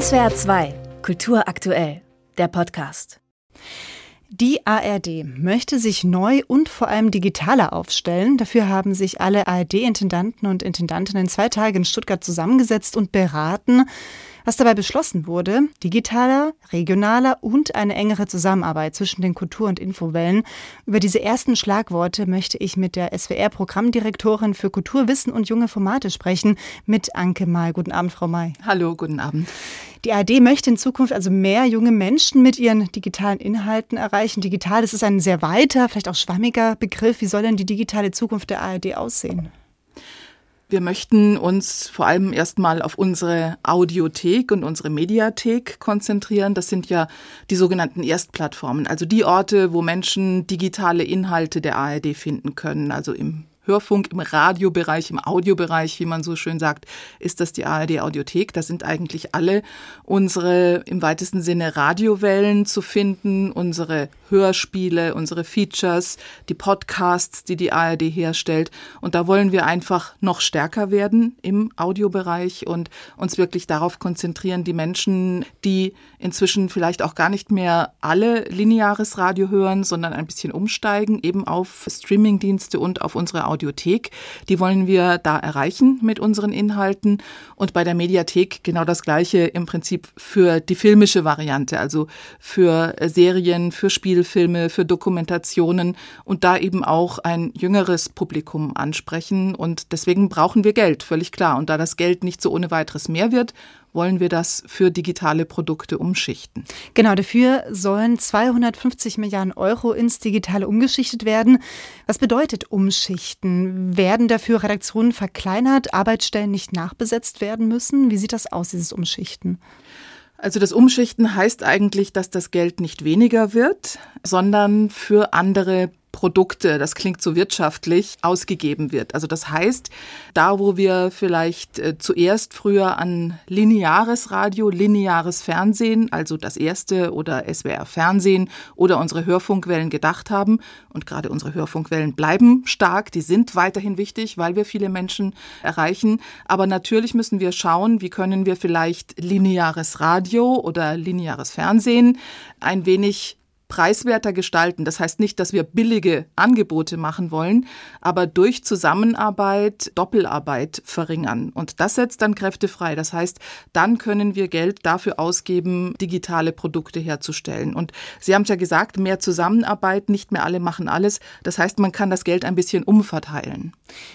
SWR 2, Kultur aktuell, der Podcast. Die ARD möchte sich neu und vor allem digitaler aufstellen. Dafür haben sich alle ARD-Intendanten und Intendantinnen zwei Tage in Stuttgart zusammengesetzt und beraten. Was dabei beschlossen wurde, digitaler, regionaler und eine engere Zusammenarbeit zwischen den Kultur- und Infowellen. Über diese ersten Schlagworte möchte ich mit der SWR-Programmdirektorin für Kultur, Wissen und junge Formate sprechen, mit Anke May. Guten Abend, Frau May. Hallo, guten Abend. Die ARD möchte in Zukunft also mehr junge Menschen mit ihren digitalen Inhalten erreichen. Digital, das ist ein sehr weiter, vielleicht auch schwammiger Begriff. Wie soll denn die digitale Zukunft der ARD aussehen? Wir möchten uns vor allem erstmal auf unsere Audiothek und unsere Mediathek konzentrieren. Das sind ja die sogenannten Erstplattformen, also die Orte, wo Menschen digitale Inhalte der ARD finden können, also im Hörfunk, im Radiobereich, im Audiobereich, wie man so schön sagt, ist das die ARD Audiothek. Da sind eigentlich alle unsere im weitesten Sinne Radiowellen zu finden, unsere Hörspiele, unsere Features, die Podcasts, die die ARD herstellt. Und da wollen wir einfach noch stärker werden im Audiobereich und uns wirklich darauf konzentrieren, die Menschen, die inzwischen vielleicht auch gar nicht mehr alle lineares Radio hören, sondern ein bisschen umsteigen, eben auf Streamingdienste und auf unsere Audiothek. Die wollen wir da erreichen mit unseren Inhalten. Und bei der Mediathek genau das Gleiche im Prinzip für die filmische Variante, also für Serien, für Spielfilme, für Dokumentationen und da eben auch ein jüngeres Publikum ansprechen. Und deswegen brauchen wir Geld, völlig klar. Und da das Geld nicht so ohne weiteres mehr wird, wollen wir das für digitale Produkte umschichten. Genau, dafür sollen 250 Milliarden Euro ins Digitale umgeschichtet werden. Was bedeutet umschichten? Werden dafür Redaktionen verkleinert, Arbeitsstellen nicht nachbesetzt werden müssen? Wie sieht das aus, dieses Umschichten? Also das Umschichten heißt eigentlich, dass das Geld nicht weniger wird, sondern für andere Produkte, das klingt so wirtschaftlich, ausgegeben wird. Also das heißt, da wo wir vielleicht äh, zuerst früher an lineares Radio, lineares Fernsehen, also das erste oder SWR Fernsehen oder unsere Hörfunkwellen gedacht haben, und gerade unsere Hörfunkwellen bleiben stark, die sind weiterhin wichtig, weil wir viele Menschen erreichen. Aber natürlich müssen wir schauen, wie können wir vielleicht lineares Radio oder lineares Fernsehen ein wenig preiswerter gestalten. Das heißt nicht, dass wir billige Angebote machen wollen, aber durch Zusammenarbeit Doppelarbeit verringern. Und das setzt dann Kräfte frei. Das heißt, dann können wir Geld dafür ausgeben, digitale Produkte herzustellen. Und Sie haben es ja gesagt, mehr Zusammenarbeit, nicht mehr alle machen alles. Das heißt, man kann das Geld ein bisschen umverteilen.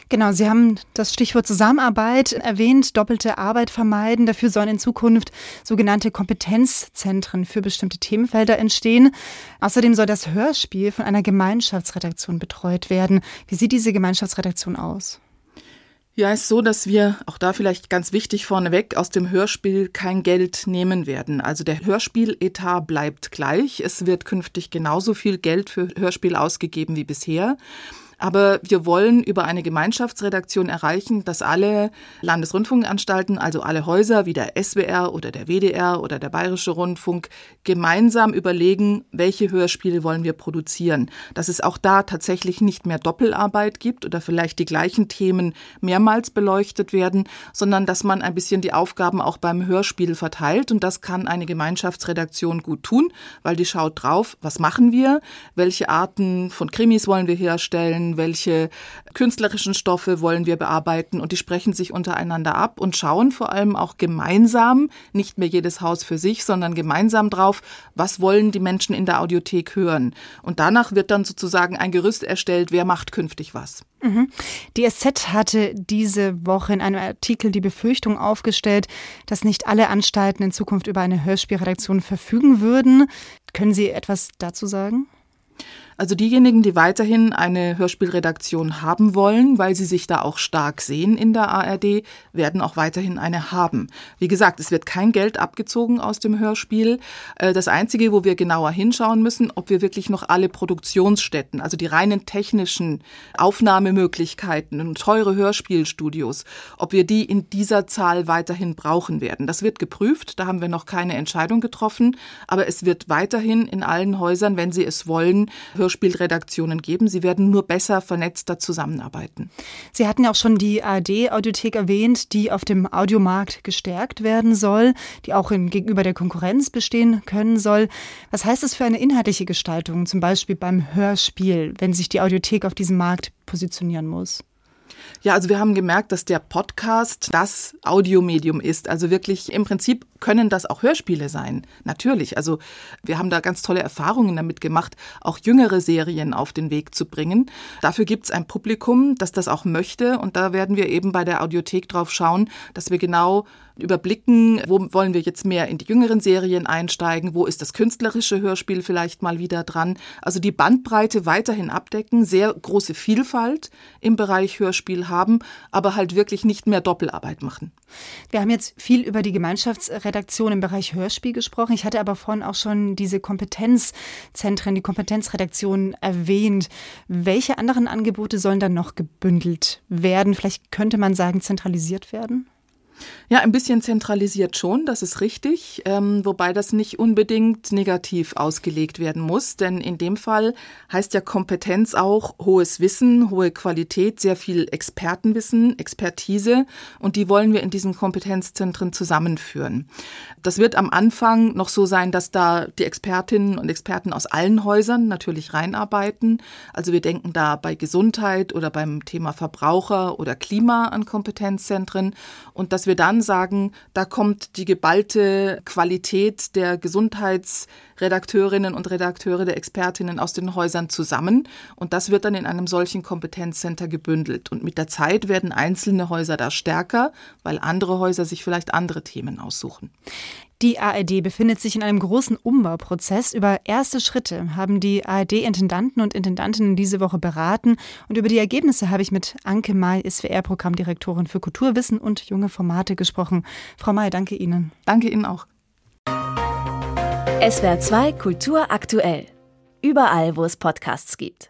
Genau, Sie haben das Stichwort Zusammenarbeit erwähnt, doppelte Arbeit vermeiden. Dafür sollen in Zukunft sogenannte Kompetenzzentren für bestimmte Themenfelder entstehen. Außerdem soll das Hörspiel von einer Gemeinschaftsredaktion betreut werden. Wie sieht diese Gemeinschaftsredaktion aus? Ja, ist so, dass wir auch da vielleicht ganz wichtig vorneweg aus dem Hörspiel kein Geld nehmen werden. Also der Hörspieletat bleibt gleich. Es wird künftig genauso viel Geld für Hörspiel ausgegeben wie bisher. Aber wir wollen über eine Gemeinschaftsredaktion erreichen, dass alle Landesrundfunkanstalten, also alle Häuser wie der SWR oder der WDR oder der Bayerische Rundfunk, gemeinsam überlegen, welche Hörspiele wollen wir produzieren. Dass es auch da tatsächlich nicht mehr Doppelarbeit gibt oder vielleicht die gleichen Themen mehrmals beleuchtet werden, sondern dass man ein bisschen die Aufgaben auch beim Hörspiel verteilt. Und das kann eine Gemeinschaftsredaktion gut tun, weil die schaut drauf, was machen wir, welche Arten von Krimis wollen wir herstellen, welche künstlerischen Stoffe wollen wir bearbeiten und die sprechen sich untereinander ab und schauen vor allem auch gemeinsam, nicht mehr jedes Haus für sich, sondern gemeinsam drauf, was wollen die Menschen in der Audiothek hören. Und danach wird dann sozusagen ein Gerüst erstellt, wer macht künftig was. Mhm. Die SZ hatte diese Woche in einem Artikel die Befürchtung aufgestellt, dass nicht alle Anstalten in Zukunft über eine Hörspielredaktion verfügen würden. Können Sie etwas dazu sagen? Also diejenigen, die weiterhin eine Hörspielredaktion haben wollen, weil sie sich da auch stark sehen in der ARD, werden auch weiterhin eine haben. Wie gesagt, es wird kein Geld abgezogen aus dem Hörspiel. Äh, das Einzige, wo wir genauer hinschauen müssen, ob wir wirklich noch alle Produktionsstätten, also die reinen technischen Aufnahmemöglichkeiten und teure Hörspielstudios, ob wir die in dieser Zahl weiterhin brauchen werden. Das wird geprüft, da haben wir noch keine Entscheidung getroffen, aber es wird weiterhin in allen Häusern, wenn sie es wollen, Hörspiel Hörspielredaktionen geben. Sie werden nur besser vernetzter zusammenarbeiten. Sie hatten ja auch schon die ARD-Audiothek erwähnt, die auf dem Audiomarkt gestärkt werden soll, die auch in, gegenüber der Konkurrenz bestehen können soll. Was heißt das für eine inhaltliche Gestaltung, zum Beispiel beim Hörspiel, wenn sich die Audiothek auf diesem Markt positionieren muss? Ja, also wir haben gemerkt, dass der Podcast das Audiomedium ist. Also wirklich im Prinzip können das auch Hörspiele sein. Natürlich. Also wir haben da ganz tolle Erfahrungen damit gemacht, auch jüngere Serien auf den Weg zu bringen. Dafür gibt es ein Publikum, das das auch möchte. Und da werden wir eben bei der Audiothek drauf schauen, dass wir genau überblicken, wo wollen wir jetzt mehr in die jüngeren Serien einsteigen, wo ist das künstlerische Hörspiel vielleicht mal wieder dran. Also die Bandbreite weiterhin abdecken, sehr große Vielfalt im Bereich Hörspiel haben, aber halt wirklich nicht mehr Doppelarbeit machen. Wir haben jetzt viel über die Gemeinschaftsredaktion im Bereich Hörspiel gesprochen. Ich hatte aber vorhin auch schon diese Kompetenzzentren, die Kompetenzredaktion erwähnt. Welche anderen Angebote sollen dann noch gebündelt werden? Vielleicht könnte man sagen, zentralisiert werden? Ja, ein bisschen zentralisiert schon, das ist richtig, ähm, wobei das nicht unbedingt negativ ausgelegt werden muss, denn in dem Fall heißt ja Kompetenz auch hohes Wissen, hohe Qualität, sehr viel Expertenwissen, Expertise und die wollen wir in diesen Kompetenzzentren zusammenführen. Das wird am Anfang noch so sein, dass da die Expertinnen und Experten aus allen Häusern natürlich reinarbeiten. Also wir denken da bei Gesundheit oder beim Thema Verbraucher oder Klima an Kompetenzzentren und dass wir dann sagen, da kommt die geballte Qualität der Gesundheitsredakteurinnen und Redakteure, der Expertinnen aus den Häusern zusammen. Und das wird dann in einem solchen Kompetenzcenter gebündelt. Und mit der Zeit werden einzelne Häuser da stärker, weil andere Häuser sich vielleicht andere Themen aussuchen. Die ARD befindet sich in einem großen Umbauprozess. Über erste Schritte haben die ARD-Intendanten und Intendantinnen diese Woche beraten. Und über die Ergebnisse habe ich mit Anke May, SWR-Programmdirektorin für Kulturwissen und junge Formate, gesprochen. Frau May, danke Ihnen. Danke Ihnen auch. SWR 2 Kultur aktuell. Überall, wo es Podcasts gibt.